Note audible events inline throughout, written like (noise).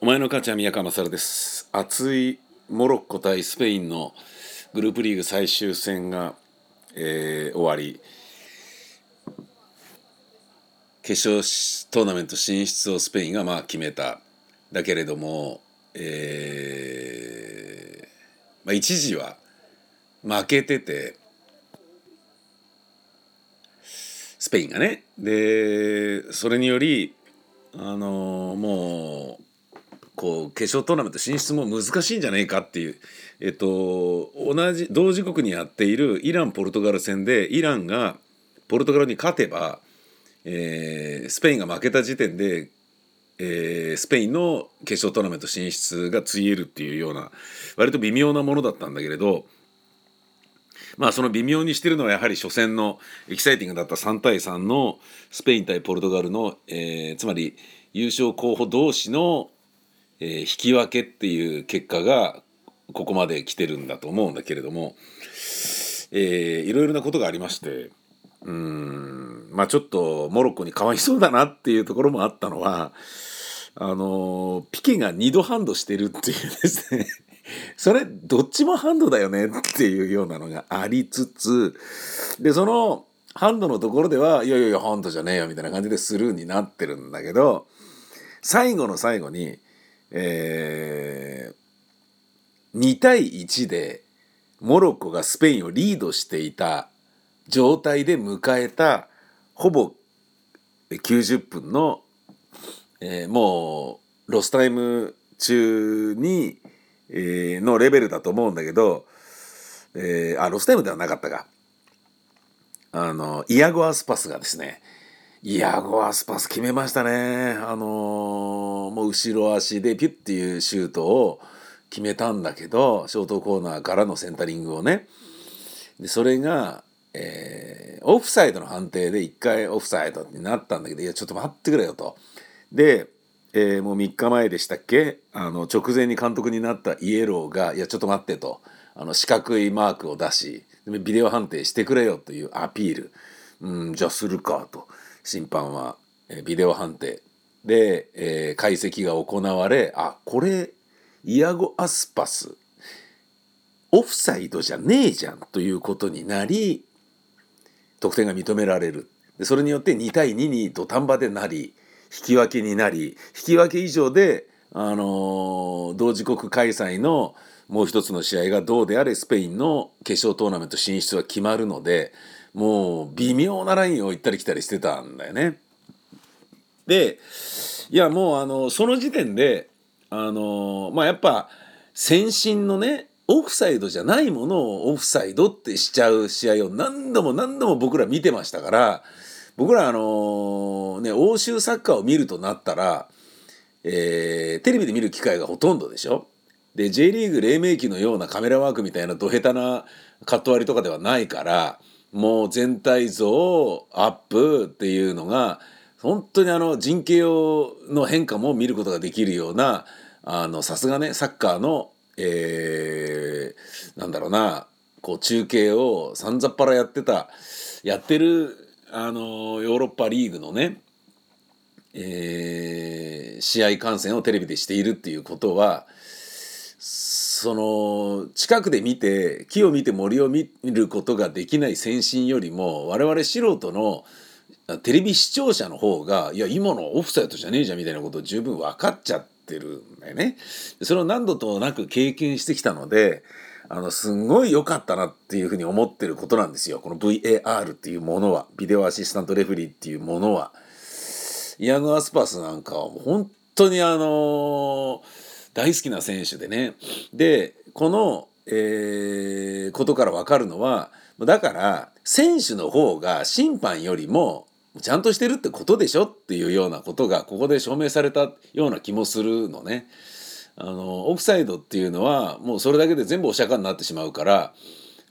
お前の母ちゃん宮川勝です。熱いモロッコ対スペインのグループリーグ最終戦が、えー、終わり。決勝トーナメント進出をスペインがまあ決めた。だけれども、えーまあ、一時は負けててスペインがね。でそれによりあのー、もうこう決勝トーナメント進出も難しいんじゃないかっていう、えっと、同じ同時刻にやっているイラン・ポルトガル戦でイランがポルトガルに勝てば、えー、スペインが負けた時点で、えー、スペインの決勝トーナメント進出がついえるっていうような割と微妙なものだったんだけれどまあその微妙にしてるのはやはり初戦のエキサイティングだった3対3のスペイン対ポルトガルの、えー、つまり優勝候補同士のえー、引き分けっていう結果がここまで来てるんだと思うんだけれども、えー、いろいろなことがありましてうんまあちょっとモロッコにかわいそうだなっていうところもあったのはあのピケが2度ハンドしてるっていうですね (laughs) それどっちもハンドだよねっていうようなのがありつつでそのハンドのところではいやいやいやハンドじゃねえよみたいな感じでスルーになってるんだけど最後の最後にえー、2対1でモロッコがスペインをリードしていた状態で迎えたほぼ90分の、えー、もうロスタイム中に、えー、のレベルだと思うんだけど、えー、あロスタイムではなかったか。あのイアゴ・アスパスがですねイアゴ・アスパス決めましたね。あのもう後ろ足でピュッていうシュートを決めたんだけどショートコーナーからのセンタリングをね。でそれが、えー、オフサイドの判定で1回オフサイドになったんだけどいやちょっと待ってくれよと。で、えー、もう3日前でしたっけ？あの直前に監督になったイエローが「いやちょっと待って」と。あの四角いマークを出しビデオ判定してくれよというアピール。うんじゃあするかと。審判は、ビデオ判定。で、えー、解析が行われあこれイアゴ・アスパスオフサイドじゃねえじゃんということになり得点が認められる。でそれによって2対2に土壇場でなり引き分けになり引き分け以上で、あのー、同時刻開催のもう一つの試合がどうであれスペインの決勝トーナメント進出は決まるのでもう微妙なラインを行ったり来たりしてたんだよね。でいやもうあのその時点であのまあやっぱ先進のねオフサイドじゃないものをオフサイドってしちゃう試合を何度も何度も僕ら見てましたから僕らあのね欧州サッカーを見るとなったら、えー、テレビで見る機会がほとんどでしょ。で J リーグ黎明期のようなカメラワークみたいなど下手なカット割りとかではないからもう全体像アップっていうのが本当にあの人形の変化も見ることができるようなさすがねサッカーの、えー、なんだろうなこう中継をさんざっぱらやってたやってるあのヨーロッパリーグのね、えー、試合観戦をテレビでしているっていうことはその近くで見て木を見て森を見ることができない先進よりも我々素人のテレビ視聴者の方がいや今のオフサイドじゃねえじゃんみたいなことを十分分かっちゃってるんだよね。それを何度となく経験してきたのであのすんごい良かったなっていうふうに思ってることなんですよこの VAR っていうものはビデオアシスタントレフリーっていうものは。イアン・アスパスなんかは本当にあのー、大好きな選手でねでこの、えー、ことから分かるのはだから選手の方が審判よりもちゃんとしてるってことでしょっていうようなことがここで証明されたような気もするのね。あのオフサイドっていうのはもうそれだけで全部お釈迦になってしまうから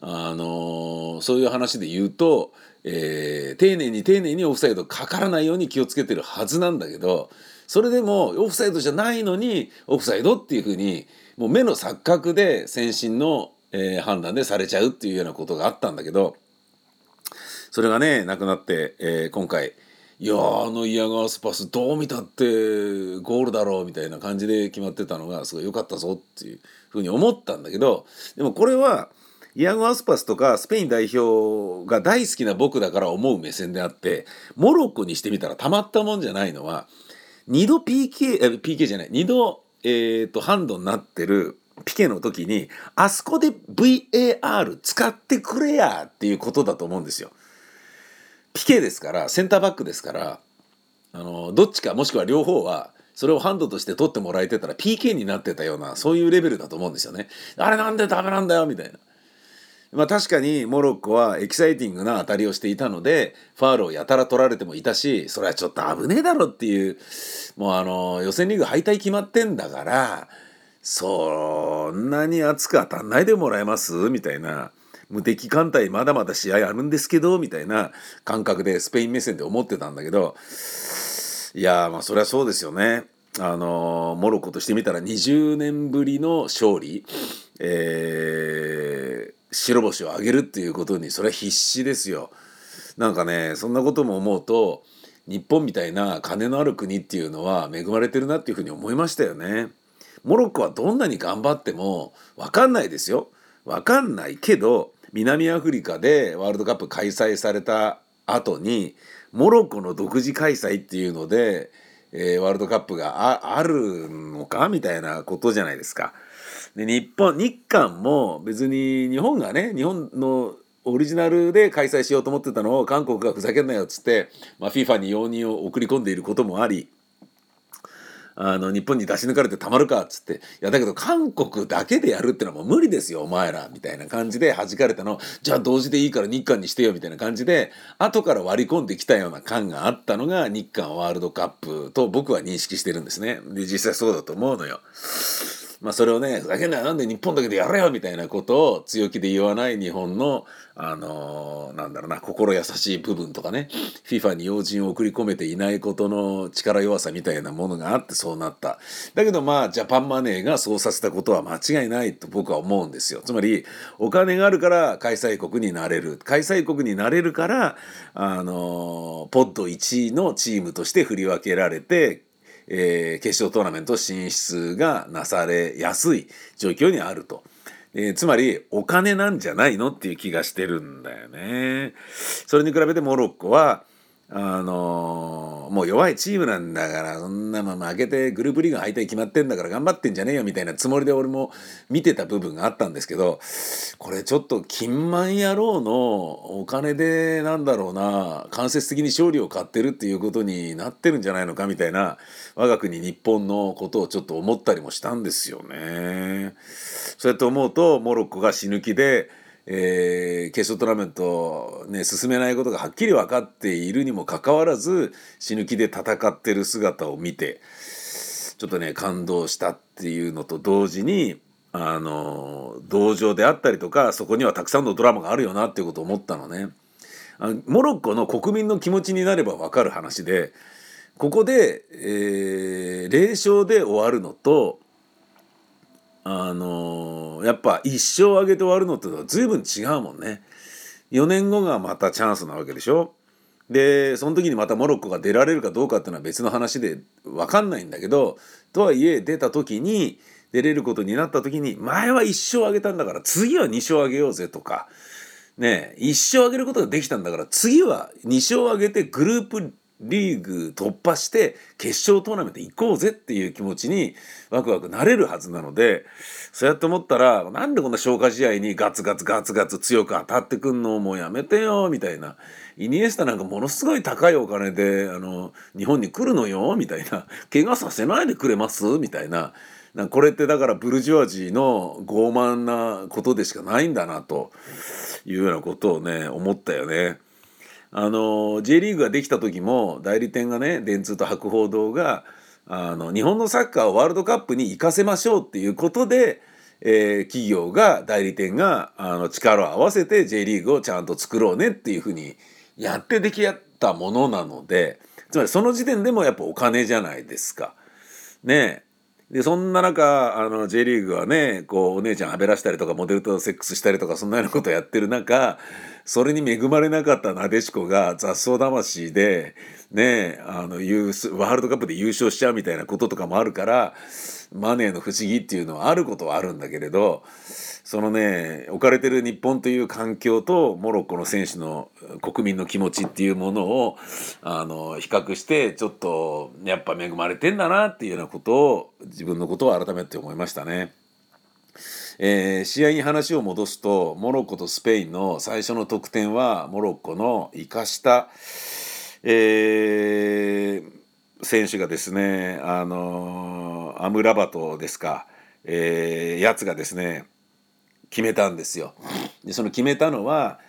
あのそういう話で言うと、えー、丁寧に丁寧にオフサイドかからないように気をつけてるはずなんだけどそれでもオフサイドじゃないのにオフサイドっていうふうにもう目の錯覚で先進の、えー、判断でされちゃうっていうようなことがあったんだけどそれがねなくなって、えー、今回、いやあのイヤガースパスどう見たってゴールだろうみたいな感じで決まってたのがすごい良かったぞっていうふうに思ったんだけどでもこれはイアゴ・アスパスとかスペイン代表が大好きな僕だから思う目線であってモロッコにしてみたらたまったもんじゃないのは2度 PK、PK じゃない2度、えーと、ハンドになってるピケの時にあそこで VAR 使ってくれやっていうことだと思うんですよ。ピケですからセンターバックですからあのどっちかもしくは両方はそれをハンドとして取ってもらえてたら PK になってたようなそういうレベルだと思うんですよね。あれなんでダメなんだよみたいな。まあ確かにモロッコはエキサイティングな当たりをしていたのでファールをやたら取られてもいたしそれはちょっと危ねえだろっていうもうあの予選リーグ敗退決まってんだからそんなに熱く当たんないでもらえます？みたいな無敵艦隊まだまだ試合あるんですけどみたいな感覚でスペイン目線で思ってたんだけどいやまあそれはそうですよね。あのモロッコとしてみたら20年ぶりの勝利、えー、白星を挙げるっていうことにそれは必死ですよ。なんかねそんなことも思うと日本みたいな金のある国っていうのは恵まれてるなっていうふうに思いましたよね。モロッコはどんなに頑張っても分かんないですよ。分かんないけど南アフリカでワールドカップ開催された後にモロッコの独自開催っていうので、えー、ワールドカップがあるのかみたいなことじゃないですか。で日本日韓も別に日本がね日本のオリジナルで開催しようと思ってたのを韓国がふざけんなよっつって、まあ、FIFA に容認を送り込んでいることもありあの日本に出し抜かれてたまるかっつっていやだけど韓国だけでやるってのはもう無理ですよお前らみたいな感じで弾かれたのじゃあ同時でいいから日韓にしてよみたいな感じで後から割り込んできたような感があったのが日韓ワールドカップと僕は認識してるんですね。で実際そうだと思うのよ。まあ、それをねふざけんなよ。なんで日本だけでやれよみたいなことを強気で言わない日本の、あのー、なんだろうな心優しい部分とかね。FIFA に要人を送り込めていないことの力弱さみたいなものがあってそうなった。だけどまあジャパンマネーがそうさせたことは間違いないと僕は思うんですよ。つまりお金があるから開催国になれる。開催国になれるからあのー、ポッド1位のチームとして振り分けられてえー、決勝トーナメント進出がなされやすい状況にあると。えー、つまりお金なんじゃないのっていう気がしてるんだよね。それに比べてモロッコはあの、もう弱いチームなんだからそんなまま負けてグループリーグ敗退決まってんだから頑張ってんじゃねえよみたいなつもりで俺も見てた部分があったんですけどこれちょっと金満野郎のお金でなんだろうな間接的に勝利を買ってるっていうことになってるんじゃないのかみたいな我が国日本のことをちょっと思ったりもしたんですよね。そうやって思うとモロッコが死ぬ気でえー、決勝トーナメント、ね、進めないことがはっきり分かっているにもかかわらず死ぬ気で戦ってる姿を見てちょっとね感動したっていうのと同時にあの同情であったりとかそこにはたくさんのドラマがあるよなっていうことを思ったのね。あのモロッコの国民の気持ちになれば分かる話でここで、えー、0勝で終わるのとあのー、やっぱ一生上げて終わるのってのは随分違うもんね。4年後がまたチャンスなわけでしょ。でその時にまたモロッコが出られるかどうかっていうのは別の話で分かんないんだけどとはいえ出た時に出れることになった時に前は1勝あげたんだから次は2勝あげようぜとかね1勝あげることができたんだから次は2勝あげてグループリーグ突破して決勝トーナメント行こうぜっていう気持ちにワクワクなれるはずなのでそうやって思ったらなんでこんな消化試合にガツガツガツガツ強く当たってくんのもうやめてよみたいなイニエスタなんかものすごい高いお金であの日本に来るのよみたいな怪我させないでくれます？みたいな。なこれってだからブルジョワジーの傲慢なことでしかないんだなというようなことをね思ったよね。あの J リーグができた時も代理店がね電通と博報堂があの日本のサッカーをワールドカップに行かせましょうっていうことで、えー、企業が代理店があの力を合わせて J リーグをちゃんと作ろうねっていうふうにやって出来上がったものなのでつまりその時点でもやっぱお金じゃないですか。ねでそんな中あの J リーグはねこうお姉ちゃんはべらしたりとかモデルとセックスしたりとかそんなようなことをやってる中それに恵まれなかったなでしこが雑草魂でねあのワールドカップで優勝しちゃうみたいなこととかもあるからマネーの不思議っていうのはあることはあるんだけれどそのね置かれてる日本という環境とモロッコの選手の国民の気持ちっていうものをあの比較してちょっとやっぱ恵まれてんだなっていうようなことを自分のことを改めて思いましたね。えー、試合に話を戻すとモロッコとスペインの最初の得点はモロッコの生かした、えー、選手がですねあのアムラバトですか、えー、やつがですね決めたんですよ。でその決めたのは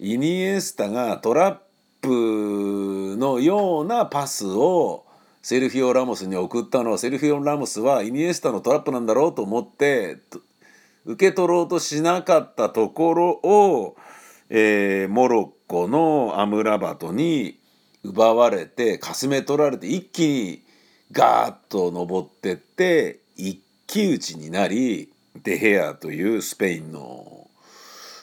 イニエスタがトラップのようなパスをセルヒオ・ラモスに送ったのはセルヒオ・ラモスはイニエスタのトラップなんだろうと思って受け取ろうとしなかったところを、えー、モロッコのアムラバトに奪われてかすめ取られて一気にガーッと登ってって一騎打ちになりデヘアというスペインの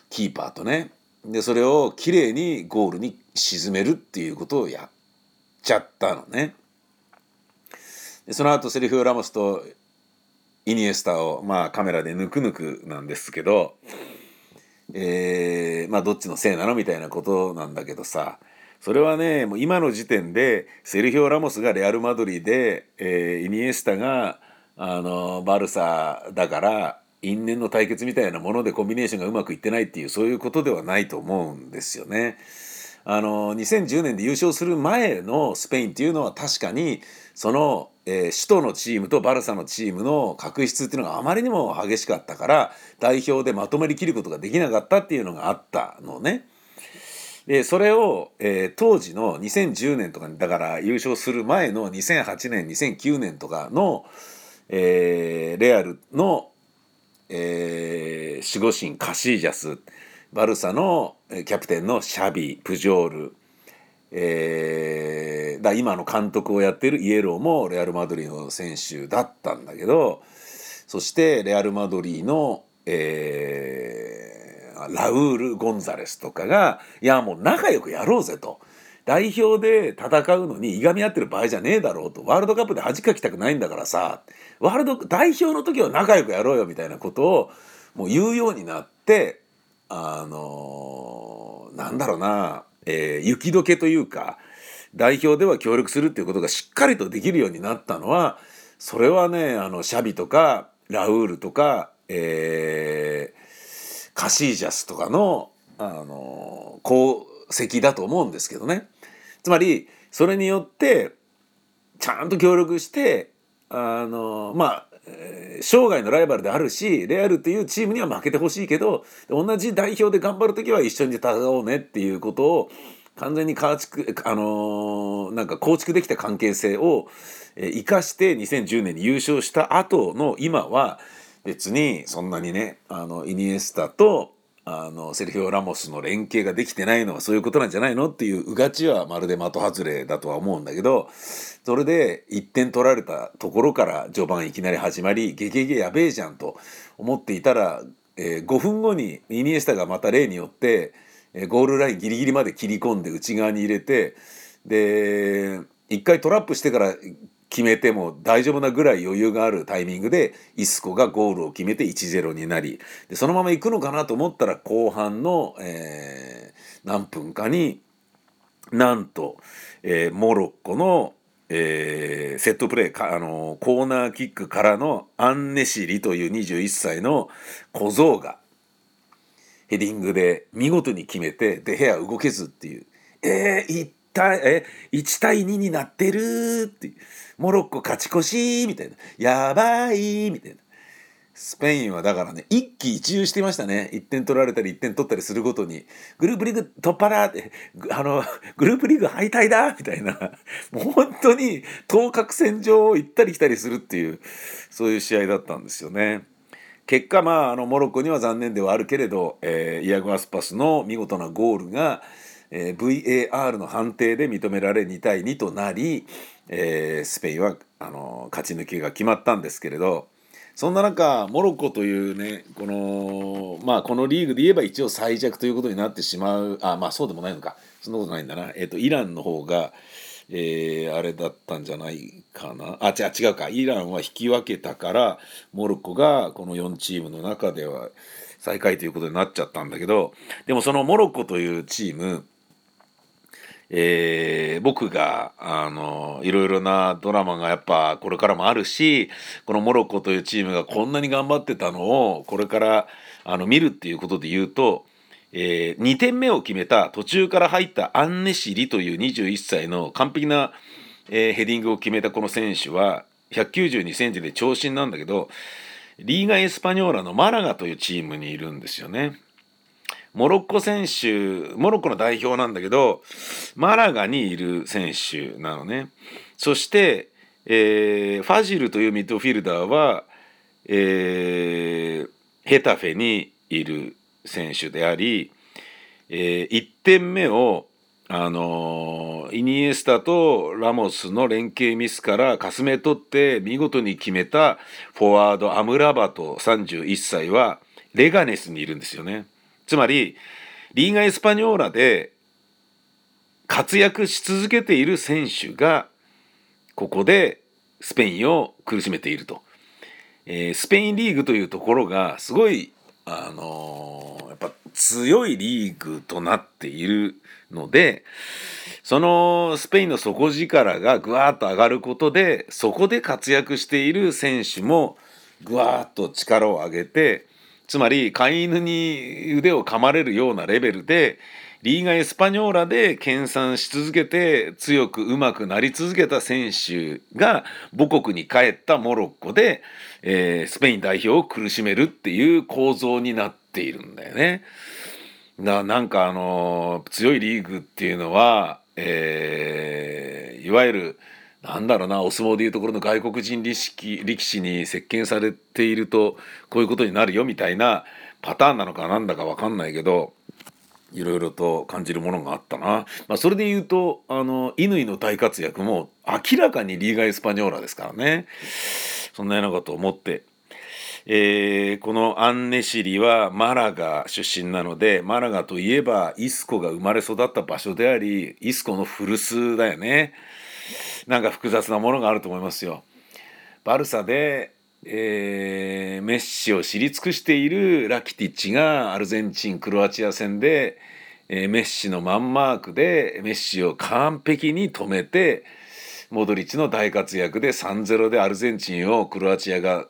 キーパーとねでそれをきれいにゴールに沈めるっていうことをやっちゃったのね。でその後セリフ・ラモスとイニエスタをまあカメラでぬくぬくなんですけど、えー、まあどっちのせいなのみたいなことなんだけどさそれはねもう今の時点でセルヒオ・ラモスがレアル・マドリーで、えー、イニエスタがあのバルサだから因縁の対決みたいなものでコンビネーションがうまくいってないっていうそういうことではないと思うんですよね。あの2010年で優勝する前のスペインっていうのは確かにそのえー、首都のチームとバルサのチームの確執っていうのがあまりにも激しかったから代表でまとめりきることができなかったっていうのがあったのね。でそれを、えー、当時の2010年とかだから優勝する前の2008年2009年とかの、えー、レアルの、えー、守護神カシージャスバルサのキャプテンのシャビプジョールえー、だ今の監督をやってるイエローもレアル・マドリーの選手だったんだけどそしてレアル・マドリーの、えー、ラウール・ゴンザレスとかがいやもう仲良くやろうぜと。代表で戦うのにいがみ合ってる場合じゃねえだろうと。ワールドカップで恥かきたくないんだからさ。ワールド代表の時は仲良くやろうよみたいなことをもう言うようになってあのー、なんだろうな。えー、雪解けというか代表では協力するっていうことがしっかりとできるようになったのはそれはねあのシャビとかラウールとか、えー、カシージャスとかのあの功績だと思うんですけどね。つまりそれによってちゃんと協力してあのまあ生涯のライバルであるしレアルっていうチームには負けてほしいけど同じ代表で頑張る時は一緒に戦おうねっていうことを完全に構築あの、なんか構築できた関係性を生かして2010年に優勝した後の今は別にそんなにねあのイニエスタとあのセルフィオ・ラモスの連携ができてないのはそういうことなんじゃないのっていううがちはまるで的外れだとは思うんだけどそれで1点取られたところから序盤いきなり始まりゲゲゲやべえじゃんと思っていたら、えー、5分後にイニエスタがまた例によって、えー、ゴールラインギリギリまで切り込んで内側に入れてで1回トラップしてから決めても大丈夫なぐらい余裕があるタイミングでイスコがゴールを決めて1-0になりでそのまま行くのかなと思ったら後半の、えー、何分かになんと、えー、モロッコの、えー、セットプレーかあのコーナーキックからのアンネシリという21歳の小僧がヘディングで見事に決めてで部屋動けずっていう。えー、対え1対2になってるって。モロッコ勝ち越しみたいな。やばいみたいな。スペインはだからね一喜一憂してましたね。1点取られたり1点取ったりするごとに。グループリーグ突破だってあのグループリーグ敗退だみたいな。もう本当に当確線上を行ったり来たりするっていうそういう試合だったんですよね。結果まああのモロッコには残念ではあるけれど、えー、イアゴアスパスの見事なゴールがえー、VAR の判定で認められ2対2となり、えー、スペインはあの勝ち抜きが決まったんですけれどそんな中モロッコというねこのまあこのリーグで言えば一応最弱ということになってしまうあまあそうでもないのか。そんなことないんだな、えーと、イランの方がえー、あれだったんじゃないかな。あ違う違うか。イランは引き分けたからモロッコがこの4チームの中では最下位ということになっちゃったんだけどでもそのモロッコというチームえー、僕があのいろいろなドラマがやっぱこれからもあるしこのモロッコというチームがこんなに頑張ってたのをこれからあの見るっていうことで言うと、えー、2点目を決めた途中から入ったアンネシリという21歳の完璧な、えー、ヘディングを決めたこの選手は192センチで長身なんだけどリーガ・エスパニョーラのマラガというチームにいるんですよね。モロッコ選手、モロッコの代表なんだけど、マラガにいる選手なのね。そして、えー、ファジルというミッドフィルダーは、えー、ヘタフェにいる選手であり、えー、1点目を、あのイニエスタとラモスの連携ミスからかすめ取って見事に決めたフォワードアムラバト31歳はレガネスにいるんですよね。つまりリーガ・エスパニョーラで活躍し続けている選手がここでスペインを苦しめていると、えー、スペインリーグというところがすごい、あのー、やっぱ強いリーグとなっているのでそのスペインの底力がぐわーっと上がることでそこで活躍している選手もぐわーっと力を上げてつまり飼い犬に腕を噛まれるようなレベルでリーガ・エスパニョーラで研鑽し続けて強くうまくなり続けた選手が母国に帰ったモロッコで、えー、スペイン代表を苦しめるっていう構造になっているんだよね。ななんかあの強いリーグっていうのは、えー、いわゆるなんだろうなお相撲でいうところの外国人力士力士に接見されているとこういうことになるよみたいなパターンなのかなんだか分かんないけどいろいろと感じるものがあったな、まあ、それで言うとあの乾の大活躍も明らかにリーガ・エスパニョーラですからね。そんなようなことを思って、えー、このアンネシリはマラガ出身なのでマラガといえばイスコが生まれ育った場所でありイスコの古巣だよね。なんか複雑なものがあると思いますよ。バルサで、えー、メッシを知り尽くしているラキティッチがアルゼンチンクロアチア戦で、えー、メッシのマンマークでメッシを完璧に止めてモドリッチの大活躍で3-0でアルゼンチンをクロアチアが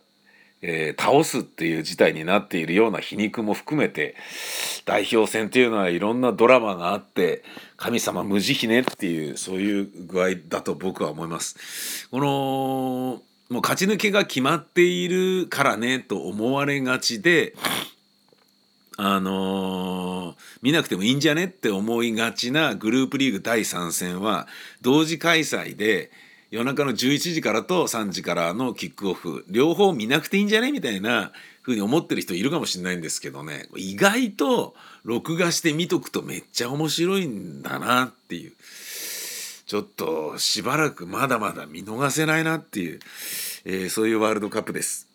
えー、倒すっていう事態になっているような皮肉も含めて代表戦っていうのはいろんなドラマがあって神様無慈悲ねっていうそういう具合だと僕は思います。このもう勝ち抜けが決まっているからねと思われがちであのー、見なくてもいいんじゃねって思いがちなグループリーグ第3戦は同時開催で夜中の11時からと3時からのキックオフ両方見なくていいんじゃねみたいな風に思ってる人いるかもしれないんですけどね意外と録画して見とくとめっちゃ面白いんだなっていうちょっとしばらくまだまだ見逃せないなっていう、えー、そういうワールドカップです。